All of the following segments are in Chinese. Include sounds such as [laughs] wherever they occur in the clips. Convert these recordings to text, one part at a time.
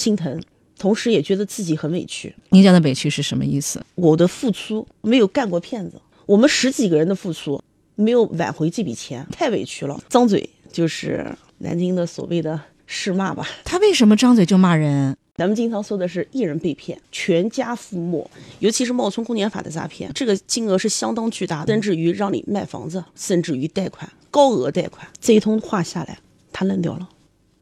心疼，同时也觉得自己很委屈。您讲的委屈是什么意思？我的付出没有干过骗子，我们十几个人的付出没有挽回这笔钱，太委屈了。张嘴就是南京的所谓的市骂吧。他为什么张嘴就骂人？咱们经常说的是一人被骗，全家覆没，尤其是冒充公检法的诈骗，这个金额是相当巨大的，甚至于让你卖房子，甚至于贷款，高额贷款。这一通话下来，他愣掉了。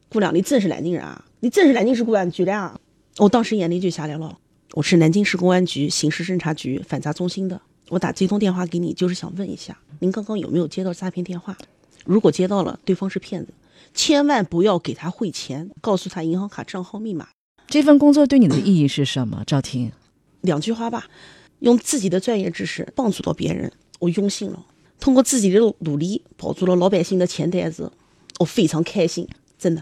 姑娘，你真是南京人啊？你真是南京市公安局的啊？我当时眼泪就下来了。我是南京市公安局刑事侦查局反诈中心的。我打这通电话给你，就是想问一下，您刚刚有没有接到诈骗电话？如果接到了，对方是骗子，千万不要给他汇钱，告诉他银行卡账号密码。这份工作对你的意义是什么，[coughs] 赵婷？两句话吧，用自己的专业知识帮助到别人，我用心了。通过自己的努力保住了老百姓的钱袋子，我非常开心，真的。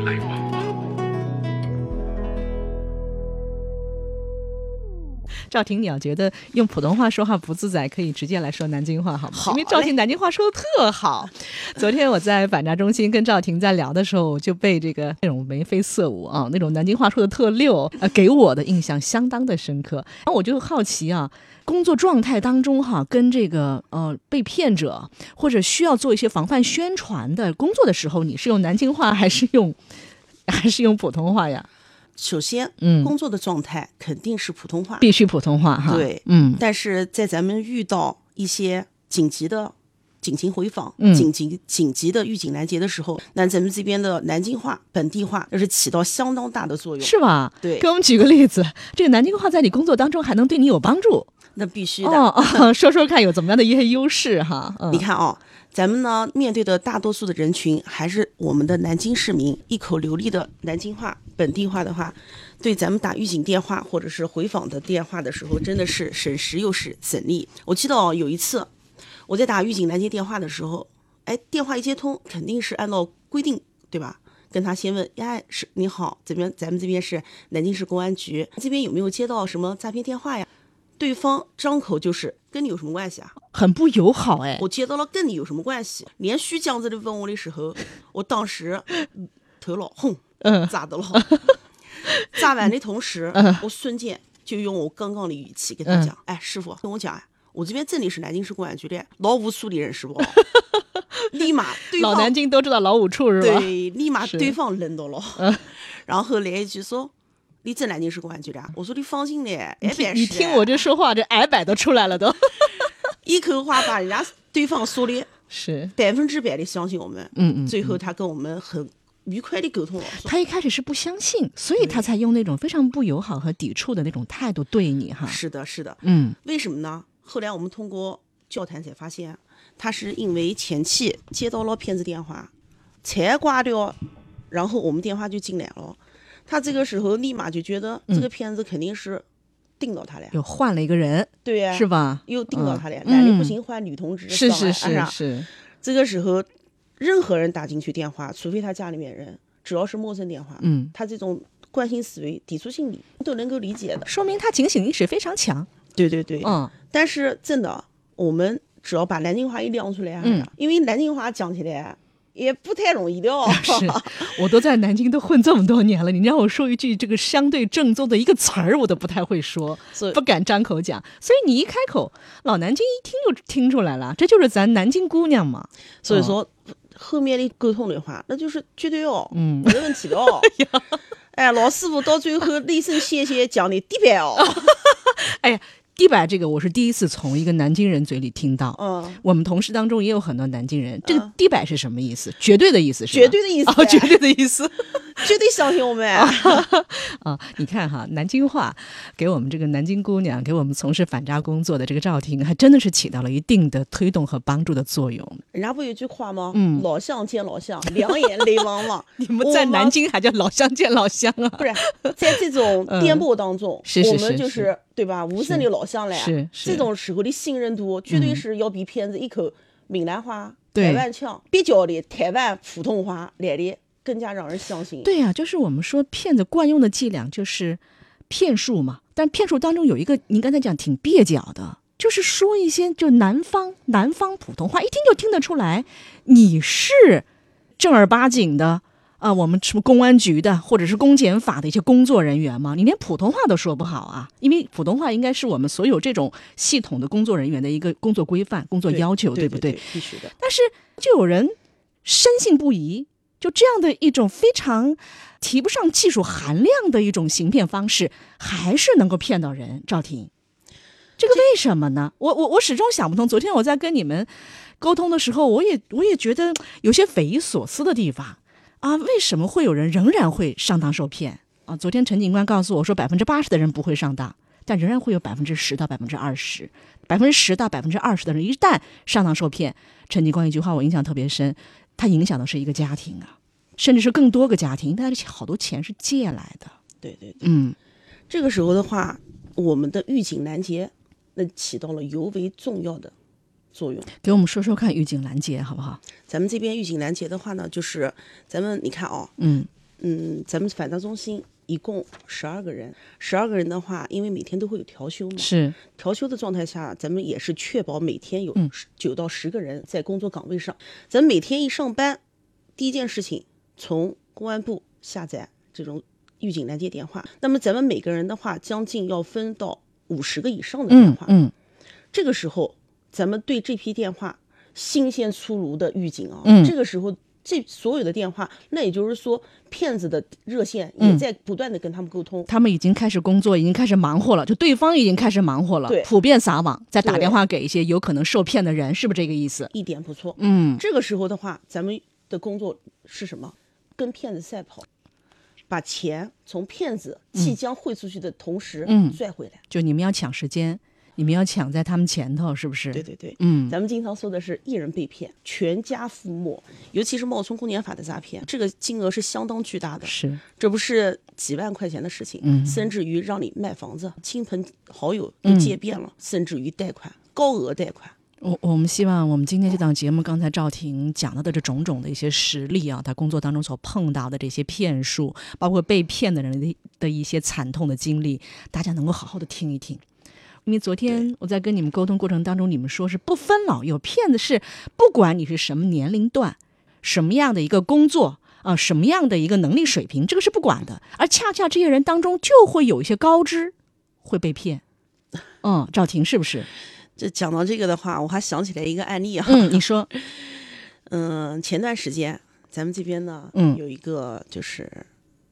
赵婷，你要觉得用普通话说话不自在，可以直接来说南京话，好吗？好，因为赵婷南京话说的特好。昨天我在反诈中心跟赵婷在聊的时候，就被这个那种眉飞色舞啊，那种南京话说的特溜，呃，给我的印象相当的深刻。然后我就好奇啊。工作状态当中，哈，跟这个呃被骗者或者需要做一些防范宣传的工作的时候，你是用南京话还是用还是用普通话呀？首先，嗯，工作的状态肯定是普通话，必须普通话哈。对，嗯。但是在咱们遇到一些紧急的警情回访、紧急紧急的预警拦截的时候，那咱们这边的南京话本地话那是起到相当大的作用，是吧？对，给我们举个例子，这个南京话在你工作当中还能对你有帮助？那必须的哦，说说看有怎么样的一些优势哈？你看啊，咱们呢面对的大多数的人群还是我们的南京市民，一口流利的南京话本地话的话，对咱们打预警电话或者是回访的电话的时候，真的是省时又是省力。我记得有一次我在打预警拦截电话的时候，哎，电话一接通，肯定是按照规定对吧？跟他先问，呀，是你好，这边咱们这边是南京市公安局，这边有没有接到什么诈骗电话呀？对方张口就是跟你有什么关系啊？很不友好哎！我接到了跟你有什么关系？连续这样子的问我的时候，我当时头脑轰，嗯，炸的了。[laughs] 炸完的同时，我瞬间就用我刚刚的语气跟他讲：“哎，师傅，跟我讲，我这边真的是南京市公安局的老五处的人，是不？” [laughs] 立马，老南京都知道老五处是吧？对，立马对方愣到了，然后来一句说。你真南京市公安局的？我说你放心的，挨摆你听我这说话，这挨摆都出来了都。[laughs] 一口话把人家对方说的，是百分之百的相信我们。嗯嗯。最后他跟我们很愉快的沟通了。他一开始是不相信，所以他才用那种非常不友好和抵触的那种态度对你哈。是的，是的。嗯。为什么呢？后来我们通过交谈才发现，他是因为前期接到了骗子电话，才挂掉，然后我们电话就进来了。他这个时候立马就觉得这个骗子肯定是盯到他了，又换了一个人，对呀，是吧？又盯到他了，男的不行换女同志，是是是是。这个时候，任何人打进去电话，除非他家里面人，只要是陌生电话，嗯，他这种惯性思维、抵触心理都能够理解的，说明他警醒意识非常强。对对对，嗯。但是真的，我们只要把南京话一亮出来，嗯，因为南京话讲起来。也不太容易的哦。[laughs] 是，我都在南京都混这么多年了，你让我说一句这个相对正宗的一个词儿，我都不太会说，[laughs] 不敢张口讲。所以你一开口，老南京一听就听出来了，这就是咱南京姑娘嘛。所以说，后面的沟通的话，那就是绝对哦，嗯，没问题的哦。[laughs] 哎，老师傅到最后那声谢谢讲的地板哦。哎呀。地板这个我是第一次从一个南京人嘴里听到。嗯，我们同事当中也有很多南京人。这个低百是什么意思？绝对的意思是？绝对的意思。哦，绝对的意思。绝对相信我们。[laughs] 啊，你看哈，南京话给我们这个南京姑娘，给我们从事反诈工作的这个赵婷，还真的是起到了一定的推动和帮助的作用。人家不有句话吗？嗯，老乡见老乡，两眼泪汪汪。你们在南京还叫老乡见老乡啊？不是，在这种颠簸当中，[laughs] 我们就是。对吧？无声的老乡来，是这种时候的信任度，绝对是要比骗子一口闽南话、对台湾腔蹩脚的台湾普通话来的更加让人相信。对呀、就是我们说骗子惯用的伎俩就是骗术嘛，但骗术当中有一个，您刚才讲挺蹩脚的，就是说一些就南方南方普通话，一听就听得出来你是正儿八经的啊，我们什么公安局的或者是公检法的一些工作人员吗？你连普通话都说不好啊，因为普通话应该是我们所有这种系统的工作人员的一个工作规范、工作要求，对不对？必须的。但是就有人深信不疑，就这样的一种非常提不上技术含量的一种行骗方式，还是能够骗到人。赵婷，这个为什么呢？我我我始终想不通。昨天我在跟你们沟通的时候，我也我也觉得有些匪夷所思的地方啊，为什么会有人仍然会上当受骗啊？昨天陈警官告诉我说，百分之八十的人不会上当。但仍然会有百分之十到百分之二十，百分之十到百分之二十的人一旦上当受骗，陈警官一句话我印象特别深，他影响的是一个家庭啊，甚至是更多个家庭，但是好多钱是借来的。对对对，嗯，这个时候的话，我们的预警拦截那起到了尤为重要的作用。给我们说说看预警拦截好不好？咱们这边预警拦截的话呢，就是咱们你看啊、嗯嗯，咱们反诈中心一共十二个人，十二个人的话，因为每天都会有调休嘛，是调休的状态下，咱们也是确保每天有嗯九到十个人在工作岗位上。咱每天一上班，第一件事情从公安部下载这种预警拦截电话。那么咱们每个人的话，将近要分到五十个以上的电话。嗯嗯这个时候，咱们对这批电话新鲜出炉的预警啊，嗯这个时候这所有的电话，那也就是说，骗子的热线嗯也在不断的跟他们沟通。他们已经开始工作，已经开始忙活了，就对方已经开始忙活了，对普遍撒网，再打电话给一些有可能受骗的人，是不是这个意思？一点不错。嗯这个时候的话，咱们的工作是什么？跟骗子赛跑，把钱从骗子即将汇出去的同时，嗯拽回来。就你们要抢时间，你们要抢在他们前头，是不是？对对对，嗯咱们经常说的是一人被骗，全家覆没，尤其是冒充公检法的诈骗，这个金额是相当巨大的。是这不是几万块钱的事情，嗯甚至于让你卖房子，亲朋好友都借遍了，甚至于贷款，高额贷款。我我们希望我们今天这档节目，刚才赵婷讲到的这种种的一些实例啊，他工作当中所碰到的这些骗术，包括被骗的人的的一些惨痛的经历，大家能够好好的听一听。因为昨天我在跟你们沟通过程当中，你们说是不分老幼，骗子是不管你是什么年龄段，什么样的一个工作啊、什么样的一个能力水平，这个是不管的。而恰恰这些人当中，就会有一些高知会被骗。嗯，赵婷是不是？这讲到这个的话，我还想起来一个案例啊，嗯，你说，嗯，前段时间咱们这边呢，嗯有一个就是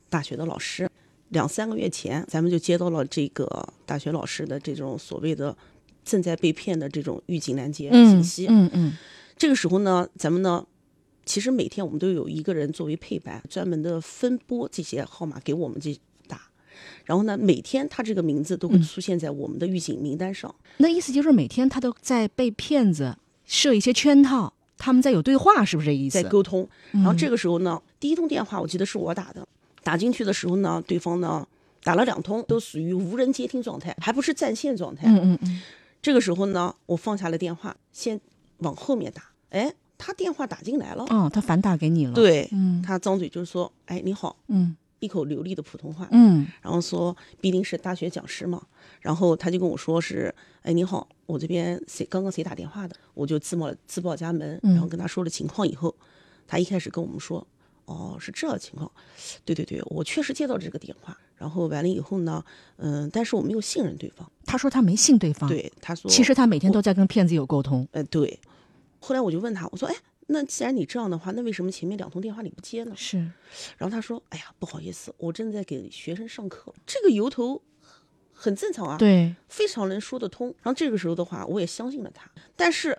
大学的老师，两三个月前，咱们就接到了这个大学老师的这种所谓的正在被骗的这种预警拦截信息。嗯嗯这个时候呢，咱们呢，其实每天我们都有一个人作为配班，专门的分拨这些号码给我们这打。然后呢，每天他这个名字都会出现在我们的预警名单上。那意思就是每天他都在被骗子设一些圈套，他们在有对话，是不是这意思？在沟通。然后这个时候呢，第一通电话我记得是我打的，打进去的时候呢，对方呢打了两通，都属于无人接听状态，还不是占线状态。嗯嗯嗯，这个时候呢，我放下了电话，先往后面打。哎，他电话打进来了，哦，他反打给你了。，对，嗯。他张嘴就是说：“哎，你好。”嗯。一口流利的普通话，嗯。然后说必定是大学讲师嘛，然后他就跟我说是，哎你好，我这边谁刚刚谁打电话的，我就自报自报家门，然后跟他说了情况以后，他一开始跟我们说，哦是这情况，对对对，我确实接到这个电话，然后完了以后呢，嗯、但是我没有信任对方，他说他没信对方。，对他说，其实他每天都在跟骗子有沟通。呃对，后来我就问他，我说哎。那既然你这样的话，那为什么前面两通电话你不接呢？是，然后他说：“哎呀，不好意思，我正在给学生上课。”这个由头很正常啊，，对，非常能说得通。然后这个时候的话，我也相信了他。但是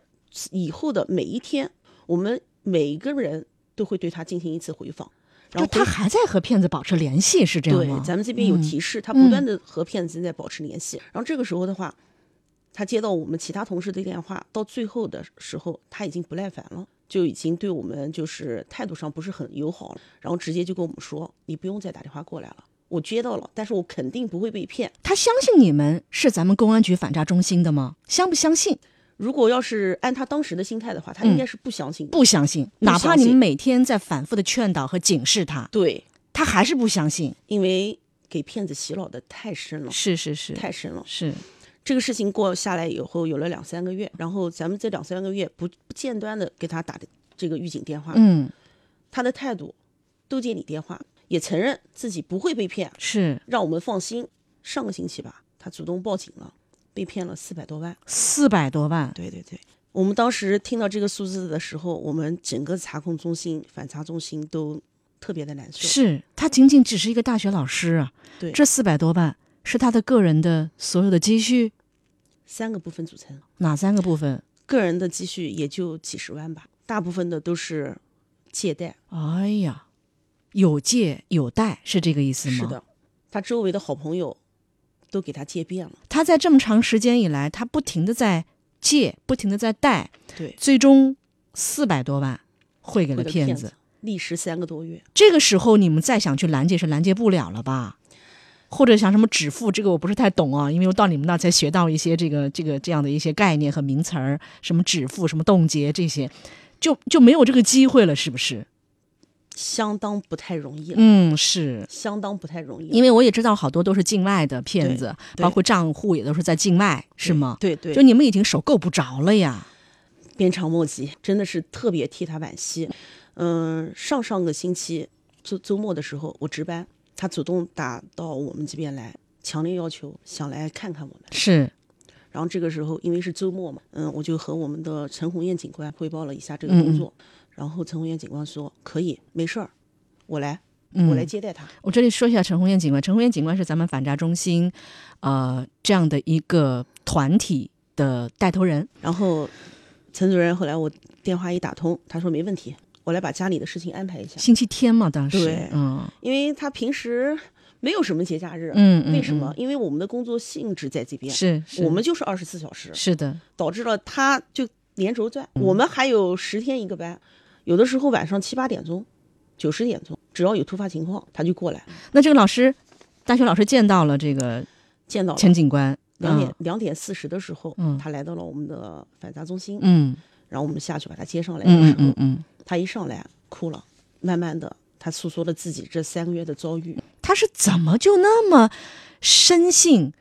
以后的每一天，我们每一个人都会对他进行一次回访，然后他还在和骗子保持联系，是这样对吗？咱们这边有嗯提示，他不断的和骗子在保持联系。然后这个时候的话，他接到我们其他同事的电话，到最后的时候，他已经不耐烦了。就已经对我们就是态度上不是很友好了，然后直接就跟我们说：“你不用再打电话过来了，我接到了，但是我肯定不会被骗。他相信你们是咱们公安局反诈中心的吗？相不相信？如果要是按他当时的心态的话，他应该是不相信的。不相信，哪怕你们每天在反复的劝导和警示他，对，他还是不相信。因为给骗子洗脑的太深了，是是是。太深了。是，这个事情过下来以后，有了两三个月，然后咱们这两三个月不不间断的给他打的这个预警电话，嗯，他的态度都接你电话，也承认自己不会被骗，是。让我们放心。上个星期吧，他主动报警了，被骗了四百多万。四百多万，对对对，我们当时听到这个数字的时候，我们整个查控中心、反查中心都特别的难受。是他仅仅只是一个大学老师啊，对，这四百多万是他的个人的所有的积蓄，三个部分组成，哪三个部分？个人的积蓄也就几十万吧，大部分的都是借贷。哎呀，有借有贷是这个意思吗？是，的，他周围的好朋友都给他借遍了。他在这么长时间以来，他不停的在借，不停的在贷，对，最终四百多万汇给了骗子。历时三个多月。这个时候你们再想去拦截是拦截不了了吧？或者想什么止付，这个我不是太懂啊，因为我到你们那儿才学到一些这个这个这样的一些概念和名词儿，什么止付、什么冻结这些，就就没有这个机会了，是不是？相当不太容易了，嗯，是。相当不太容易。因为我也知道好多都是境外的骗子，包括账户也都是在境外，是吗？对对，就你们已经手够不着了呀。鞭长莫及，真的是特别替他惋惜。嗯、上上个星期周周末的时候，我值班，他主动打到我们这边来，强烈要求想来看看我们。是，然后这个时候因为是周末嘛，嗯，我就和我们的陈红艳警官汇报了一下这个嗯工作。然后陈红艳警官说可以，没事儿，我来，嗯我来接待他。我这里说一下陈红艳警官，陈红艳警官是咱们反诈中心，呃，这样的一个团体的带头人。然后陈主任后来我电话一打通，他说没问题，我来把家里的事情安排一下，星期天嘛，当时，对嗯因为他平时没有什么节假日。嗯嗯，为什么嗯？因为我们的工作性质在这边，是是我们就是二十四小时，是的，导致了他就连轴转。嗯我们还有十天一个班，有的时候晚上七八点钟、九十点钟，只要有突发情况，他就过来那这个老师，大学老师见到了这个见到了。陈警官，两点两点四十的时候，嗯他来到了我们的反诈中心，嗯然后我们下去把他接上来的嗯时候，嗯嗯嗯，他一上来哭了，慢慢的他诉说了自己这三个月的遭遇。他是怎么就那么深信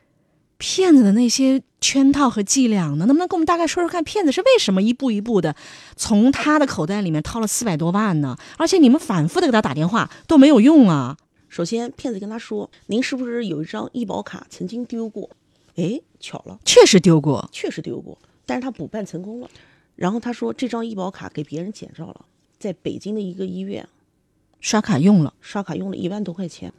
骗子的那些圈套和伎俩呢？能不能跟我们大概说说看，骗子是为什么一步一步的从他的口袋里面掏了四百多万呢？而且你们反复的给他打电话都没有用啊！首先，骗子跟他说：“您是不是有一张医保卡曾经丢过？”哎，巧了，确实丢过，确实丢过，但是他补办成功了。然后他说这张医保卡给别人捡着了，在北京的一个医院刷卡用了，刷卡用了一万多块钱，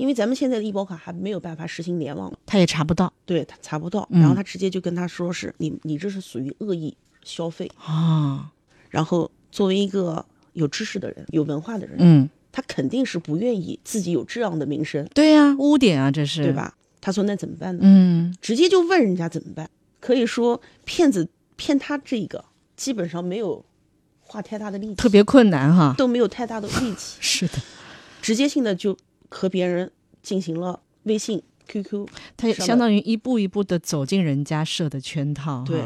因为咱们现在的医保卡还没有办法实行联网，他也查不到对他查不到，嗯然后他直接就跟他说是你你这是属于恶意消费。啊。然后作为一个有知识的人、有文化的人，嗯，他肯定是不愿意自己有这样的名声，对呀、污点啊，这是对？吧？他说那怎么办呢？嗯，直接就问人家怎么办。可以说骗子骗他这个基本上没有花太大的力气，特别困难哈。都没有太大的力气，[laughs] 是的，直接性的就和别人进行了微信、QQ，他也相当于一步一步的走进人家设的圈套。对，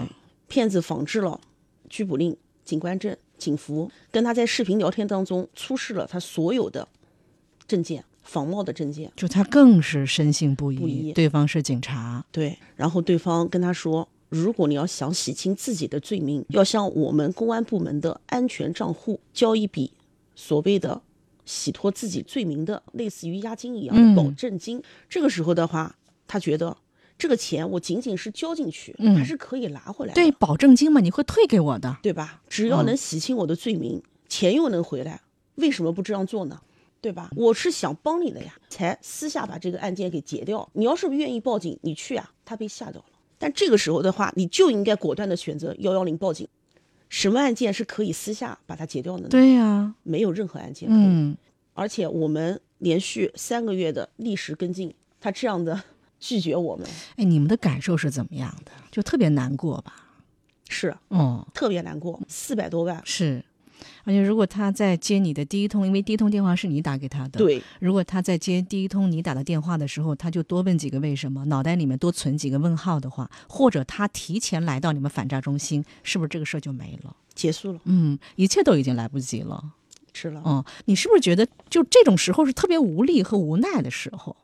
骗子仿制了拘捕令、警官证、警服，跟他在视频聊天当中出示了他所有的证件、仿冒的证件。就他更是深信不疑，不疑对方是警察。对，然后对方跟他说，如果你要想洗清自己的罪名，要向我们公安部门的安全账户交一笔所谓的洗脱自己罪名的，类似于押金一样的保嗯证金。这个时候的话，他觉得这个钱我仅仅是交进去，嗯还是可以拿回来的，对，保证金嘛，你会退给我的。对吧？只要嗯能洗清我的罪名，钱又能回来，为什么不这样做呢？对吧？我是想帮你的呀，才私下把这个案件给结掉。你要是不愿意报警，你去啊，他被吓到了。但这个时候的话，你就应该果断的选择幺幺零报警。什么案件是可以私下把它结掉的呢？对呀、没有任何案件可以。嗯，而且我们连续三个月的历时跟进，他这样的 [laughs] 拒绝我们，哎，你们的感受是怎么样的？就特别难过吧？是哦，特别难过。四百多万，是，而且如果他在接你的第一通，因为第一通电话是你打给他的，。对，如果他在接第一通你打的电话的时候，他就多问几个为什么，脑袋里面多存几个问号的话，或者他提前来到你们反诈中心，是不是这个事儿就没了？结束了，嗯，一切都已经来不及了。是了。嗯，你是不是觉得就这种时候是特别无力和无奈的时候？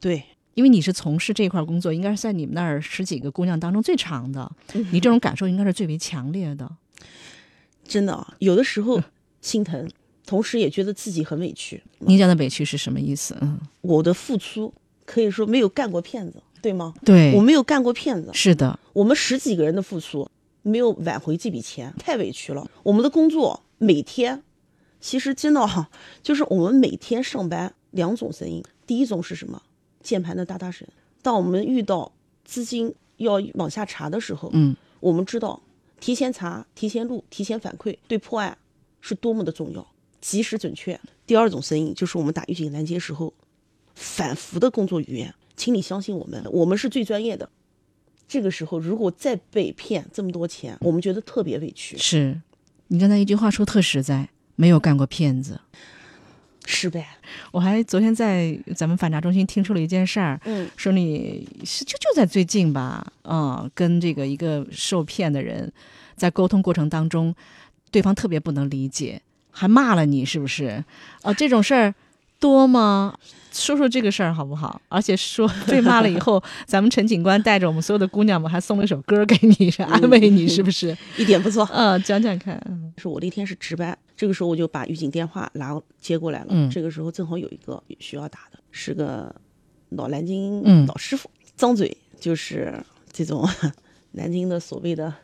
对，因为你是从事这块工作，应该是在你们那儿十几个姑娘当中最长的，你这种感受应该是最为强烈的。[laughs] 真的啊，有的时候心疼，同时也觉得自己很委屈。您讲的委屈是什么意思？嗯，我的付出可以说没有干过骗子，对吗？对，我没有干过骗子，是的，我们十几个人的付出没有挽回这笔钱，太委屈了。我们的工作每天，其实真的哈，[laughs] 就是我们每天上班两种声音，第一种是什么？键盘的哒哒声。当我们遇到资金要往下查的时候，嗯，我们知道提前查、提前录、提前反馈对破案是多么的重要，及时准确。第二种声音就是我们打预警拦截时候反复的工作语言，请你相信我们，我们是最专业的。这个时候如果再被骗这么多钱，我们觉得特别委屈，是你刚才一句话说特实在，没有干过骗子。失败。我还昨天在咱们反诈中心听说了一件事儿，嗯，说你是就就在最近吧，嗯，跟这个一个受骗的人在沟通过程当中，对方特别不能理解，还骂了你，是不是？哦、这种事儿多吗？说说这个事儿好不好？而且说 [laughs] 被骂了以后，咱们陈警官带着我们所有的姑娘们还送了一首歌给你，是安慰你，是不是？一点不错。嗯，讲讲看。是我那天是值班，这个时候我就把预警电话拿接过来了。嗯这个时候正好有一个需要打的，是个老南京嗯老师傅，张嘴就是这种 [laughs] 南京的所谓的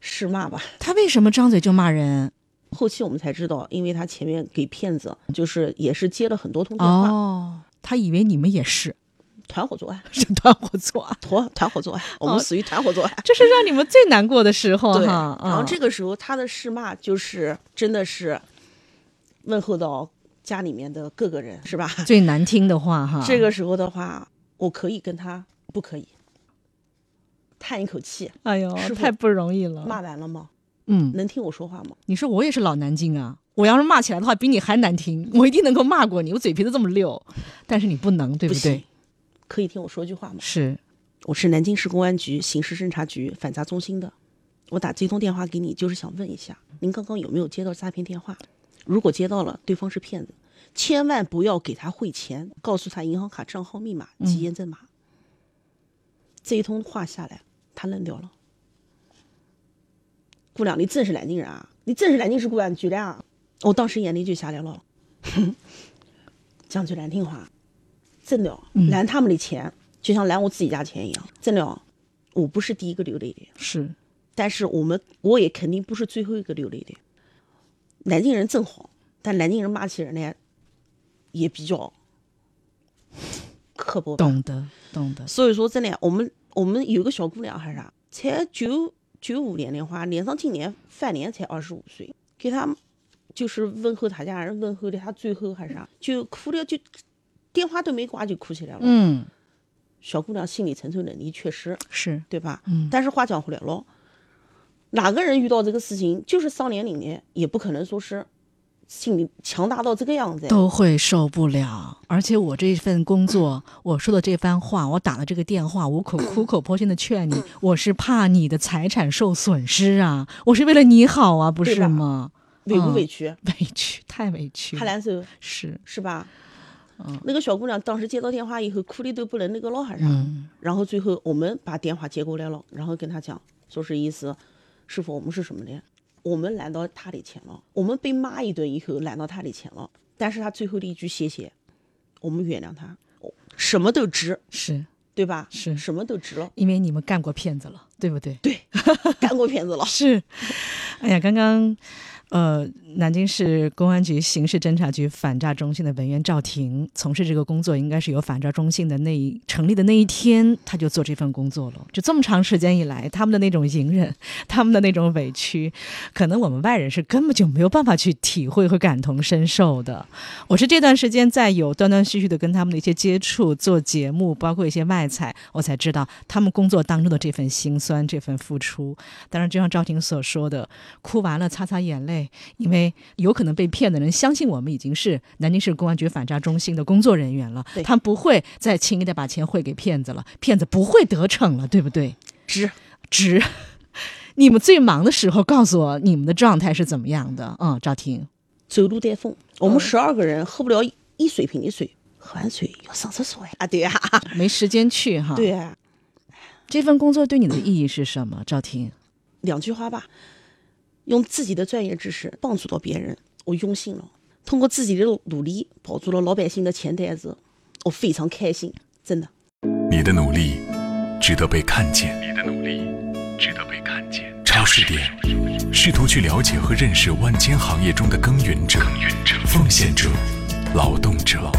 市骂吧。他为什么张嘴就骂人？[laughs] 后期我们才知道，因为他前面给骗子就是也是接了很多通电话，哦，他以为你们也是团伙作案，[laughs] 是团伙作案，团团伙作案，我们死于团伙作案。[laughs] 这是让你们最难过的时候对，哈。然后嗯这个时候他的市骂就是真的是问候到家里面的各个人，是吧？[laughs] 最难听的话哈。这个时候的话，我可以跟他不可以，叹一口气，哎呦，太不容易了。骂完了吗？嗯，能听我说话吗？你说我也是老南京啊，我要是骂起来的话，比你还难听，我一定能够骂过你，我嘴皮子这么溜。但是你不能，对不对行？可以听我说句话吗？是，我是南京市公安局刑事侦查局反诈中心的，我打这通电话给你，就是想问一下，您刚刚有没有接到诈骗电话？如果接到了，对方是骗子，千万不要给他汇钱，告诉他银行卡账号密码及验证码。这一通话下来，他愣掉了。姑娘，你真是南京人啊？你真是南京市公安局的啊？我当时眼泪就下来了。[laughs] 讲句难听话，真的拦他们的钱，就像拦我自己家钱一样。真的，我不是第一个流泪的，是，但是我们我也肯定不是最后一个流泪的。南京人真好，但南京人骂起人来也比较刻薄。懂得，懂得。所以说，真的，我们我们有个小姑娘还是啥，才九九五年的话，脸上今年饭年才二十五岁，给她就是问候她家人，问候的她最后还是啥，就哭的就电话都没挂就哭起来了。嗯，小姑娘心理承受能力确实，是，对吧？嗯但是话讲回来了，哪个人遇到这个事情，就是上年龄的，也不可能说是心理强大到这个样子。都会受不了。而且我这份工作，我说的这番话，我打了这个电话，我苦苦口婆心的劝你，我是怕你的财产受损失啊，我是为了你好啊，不是吗？委不嗯委屈？委屈，太委屈太，难受是，是吧？嗯。那个小姑娘当时接到电话以后，哭的都不能那个了，还是然后最后我们把电话接过来了，然后跟她讲，说是意思，师傅，我们是什么呢？我们拦到她的钱了，我们被骂一顿以后拦到她的钱了，但是她最后的一句谢谢，我们原谅她，什么都值，是。对吧？是。什么都值了，因为你们干过骗子了，对不对？对，干过骗子了。[laughs] 是，哎呀，刚刚，呃，南京市公安局刑事侦查局反诈中心的文员赵婷从事这个工作，应该是由反诈中心的那一成立的那一天，他就做这份工作了。就这么长时间以来，他们的那种隐忍，[laughs] 他们的那种委屈，可能我们外人是根本就没有办法去体会和感同身受的。我是这段时间在有断断续续的跟他们的一些接触，做节目，包括一些卖菜，我才知道他们工作当中的这份辛酸，这份付出。当然，就像赵婷所说的，哭完了擦擦眼泪。对，因为有可能被骗的人相信我们已经是南京市公安局反诈中心的工作人员了，对他不会再轻易的把钱汇给骗子了，骗子不会得逞了，对不对？值。值。[laughs] 你们最忙的时候，告诉我你们的状态是怎么样的？嗯，赵婷，走路带风，我们十二个人喝不了一水瓶的水，喝完水要上厕所呀。啊，对呀、[laughs] 没时间去哈。对，呀、这份工作对你的意义是什么？赵婷，两句话吧，用自己的专业知识帮助到别人，我用心了。通过自己的努力，保住了老百姓的钱袋子，我非常开心，真的。你的努力值得被看见，你的努力值得被看见。超市点，试图去了解和认识万千行业中的耕耘者、奉献者、劳动者。